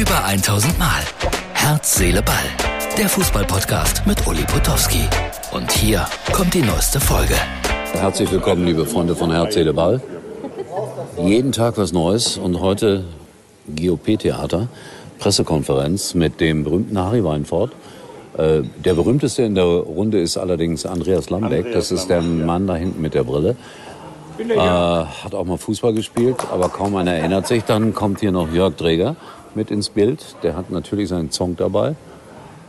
Über 1000 Mal. Herz, Seele, Ball. Der Fußballpodcast mit Uli Potowski. Und hier kommt die neueste Folge. Herzlich willkommen, liebe Freunde von Herz, Seele, Ball. Jeden Tag was Neues und heute GOP-Theater, Pressekonferenz mit dem berühmten Harry Weinfort. Äh, der berühmteste in der Runde ist allerdings Andreas Lambeck. Das ist der Mann da hinten mit der Brille. Äh, hat auch mal Fußball gespielt, aber kaum einer erinnert sich. Dann kommt hier noch Jörg Dreger mit ins Bild. Der hat natürlich seinen Song dabei.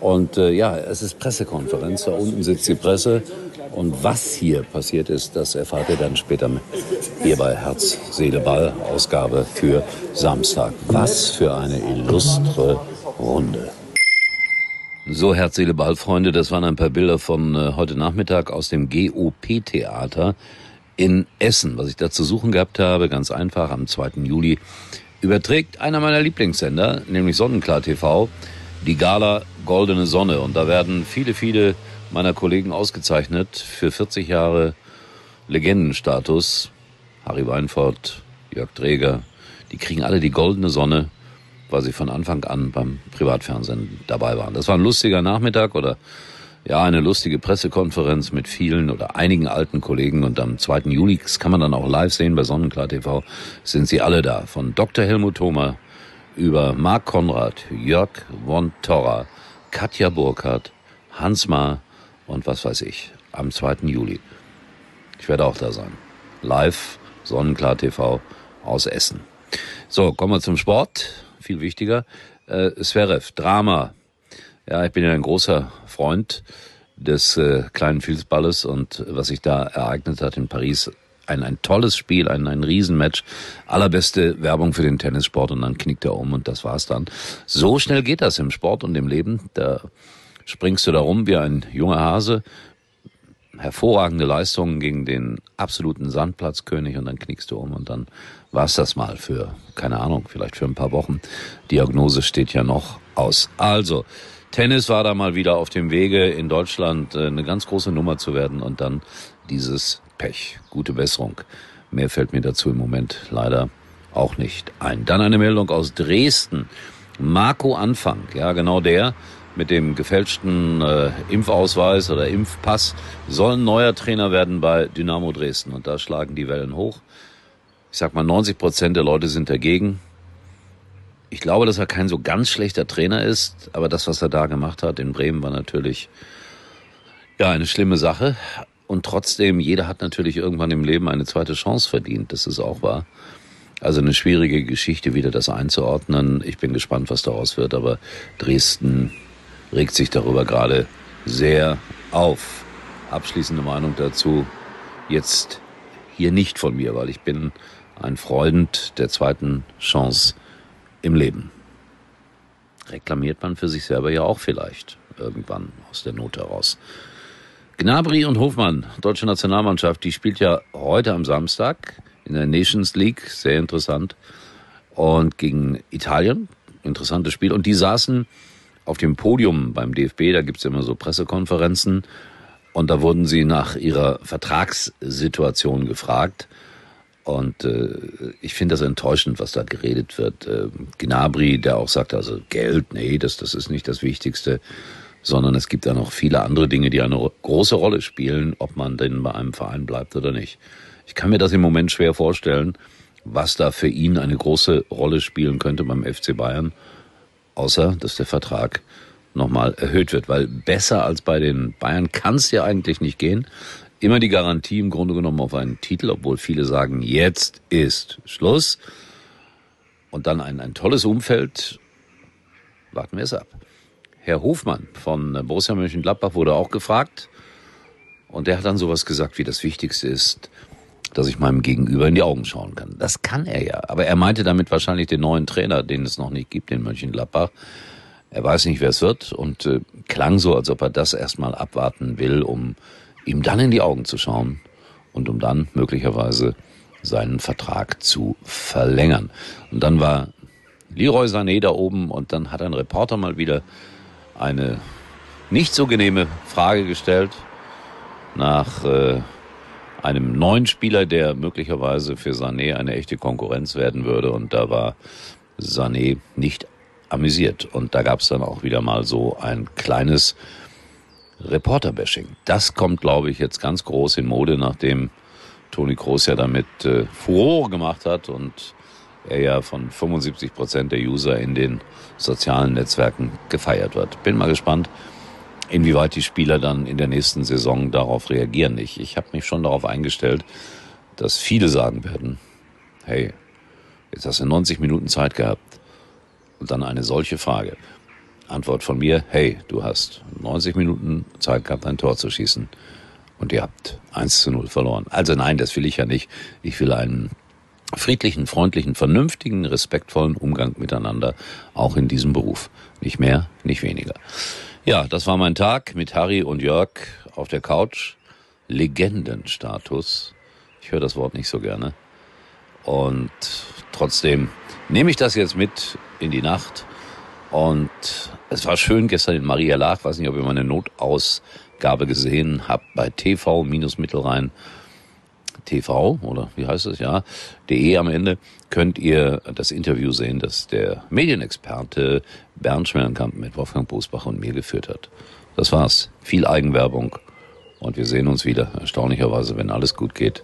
Und äh, ja, es ist Pressekonferenz. Da unten sitzt die Presse. Und was hier passiert ist, das erfahrt ihr dann später hier bei Herz, Seele, Ball, Ausgabe für Samstag. Was für eine illustre Runde. So, Herz, Seele, Ball, Freunde, das waren ein paar Bilder von äh, heute Nachmittag aus dem GOP-Theater in Essen. Was ich da zu suchen gehabt habe, ganz einfach, am 2. Juli überträgt einer meiner Lieblingssender, nämlich Sonnenklar TV, die Gala Goldene Sonne. Und da werden viele, viele meiner Kollegen ausgezeichnet für 40 Jahre Legendenstatus. Harry Weinfurt, Jörg Dreger, die kriegen alle die Goldene Sonne weil sie von Anfang an beim Privatfernsehen dabei waren. Das war ein lustiger Nachmittag oder ja, eine lustige Pressekonferenz mit vielen oder einigen alten Kollegen und am 2. Juli, das kann man dann auch live sehen bei Sonnenklar TV, sind sie alle da. Von Dr. Helmut Thoma über Marc Konrad, Jörg von Torra, Katja Burkhardt, Hans Ma und was weiß ich, am 2. Juli. Ich werde auch da sein. Live, Sonnenklar TV aus Essen. So, kommen wir zum Sport viel wichtiger. Äh, Sverev, Drama. Ja, ich bin ja ein großer Freund des äh, kleinen Fußballes und was sich da ereignet hat in Paris, ein, ein tolles Spiel, ein, ein Riesenmatch, allerbeste Werbung für den Tennissport und dann knickt er um und das war's dann. So schnell geht das im Sport und im Leben. Da springst du da rum wie ein junger Hase, hervorragende Leistungen gegen den absoluten Sandplatzkönig und dann knickst du um und dann war's das mal für, keine Ahnung, vielleicht für ein paar Wochen. Diagnose steht ja noch aus. Also, Tennis war da mal wieder auf dem Wege, in Deutschland äh, eine ganz große Nummer zu werden und dann dieses Pech. Gute Besserung. Mehr fällt mir dazu im Moment leider auch nicht ein. Dann eine Meldung aus Dresden. Marco Anfang, ja genau der, mit dem gefälschten äh, Impfausweis oder Impfpass soll ein neuer Trainer werden bei Dynamo Dresden. Und da schlagen die Wellen hoch. Ich sag mal, 90 Prozent der Leute sind dagegen. Ich glaube, dass er kein so ganz schlechter Trainer ist, aber das, was er da gemacht hat in Bremen, war natürlich ja eine schlimme Sache. Und trotzdem, jeder hat natürlich irgendwann im Leben eine zweite Chance verdient. Das ist auch wahr. Also eine schwierige Geschichte, wieder das einzuordnen. Ich bin gespannt, was daraus wird, aber Dresden regt sich darüber gerade sehr auf. Abschließende Meinung dazu jetzt hier nicht von mir, weil ich bin ein Freund der zweiten Chance im Leben. Reklamiert man für sich selber ja auch vielleicht irgendwann aus der Not heraus. Gnabry und Hofmann, deutsche Nationalmannschaft, die spielt ja heute am Samstag in der Nations League, sehr interessant. Und gegen Italien, interessantes Spiel. Und die saßen auf dem Podium beim DFB, da gibt's immer so Pressekonferenzen, und da wurden sie nach ihrer Vertragssituation gefragt. Und äh, ich finde das enttäuschend, was da geredet wird. Äh, Gnabry, der auch sagt, also Geld, nee, das, das ist nicht das Wichtigste, sondern es gibt da noch viele andere Dinge, die eine große Rolle spielen, ob man denn bei einem Verein bleibt oder nicht. Ich kann mir das im Moment schwer vorstellen, was da für ihn eine große Rolle spielen könnte beim FC Bayern außer dass der Vertrag nochmal erhöht wird, weil besser als bei den Bayern kann es ja eigentlich nicht gehen. Immer die Garantie im Grunde genommen auf einen Titel, obwohl viele sagen, jetzt ist Schluss. Und dann ein, ein tolles Umfeld. Warten wir es ab. Herr Hofmann von Borussia Mönchengladbach wurde auch gefragt. Und der hat dann sowas gesagt, wie das Wichtigste ist, dass ich meinem Gegenüber in die Augen schauen kann. Das kann er ja. Aber er meinte damit wahrscheinlich den neuen Trainer, den es noch nicht gibt in Mönchengladbach. Er weiß nicht, wer es wird und äh, klang so, als ob er das erstmal abwarten will, um ihm dann in die Augen zu schauen und um dann möglicherweise seinen Vertrag zu verlängern. Und dann war Leroy Sané da oben und dann hat ein Reporter mal wieder eine nicht so genehme Frage gestellt nach äh, einem neuen Spieler, der möglicherweise für Sané eine echte Konkurrenz werden würde. Und da war Sané nicht amüsiert. Und da gab es dann auch wieder mal so ein kleines Reporterbashing. Das kommt, glaube ich, jetzt ganz groß in Mode, nachdem Toni Kroos ja damit äh, Furore gemacht hat und er ja von 75 Prozent der User in den sozialen Netzwerken gefeiert wird. Bin mal gespannt, inwieweit die Spieler dann in der nächsten Saison darauf reagieren. Ich, ich habe mich schon darauf eingestellt, dass viele sagen werden, hey, jetzt hast du 90 Minuten Zeit gehabt und dann eine solche Frage. Antwort von mir, hey, du hast 90 Minuten Zeit gehabt, ein Tor zu schießen und ihr habt 1 zu 0 verloren. Also nein, das will ich ja nicht. Ich will einen friedlichen, freundlichen, vernünftigen, respektvollen Umgang miteinander, auch in diesem Beruf. Nicht mehr, nicht weniger. Ja, das war mein Tag mit Harry und Jörg auf der Couch. Legendenstatus. Ich höre das Wort nicht so gerne. Und trotzdem nehme ich das jetzt mit in die Nacht. Und es war schön gestern in Maria Lach, weiß nicht, ob ihr meine Notausgabe gesehen habt, bei TV-Mittelrhein TV oder wie heißt es? Ja, de am Ende, könnt ihr das Interview sehen, das der Medienexperte Bernd Schmellenkamp mit Wolfgang Bosbach und mir geführt hat. Das war's. Viel Eigenwerbung. Und wir sehen uns wieder, erstaunlicherweise, wenn alles gut geht,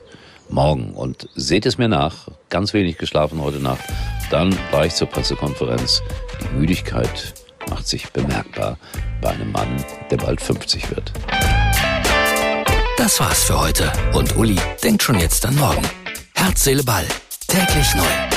morgen. Und seht es mir nach, ganz wenig geschlafen heute Nacht, dann gleich zur Pressekonferenz. Die Müdigkeit macht sich bemerkbar bei einem Mann, der bald 50 wird. Das war's für heute und Uli denkt schon jetzt an morgen. Herz, Seele, Ball. Täglich neu.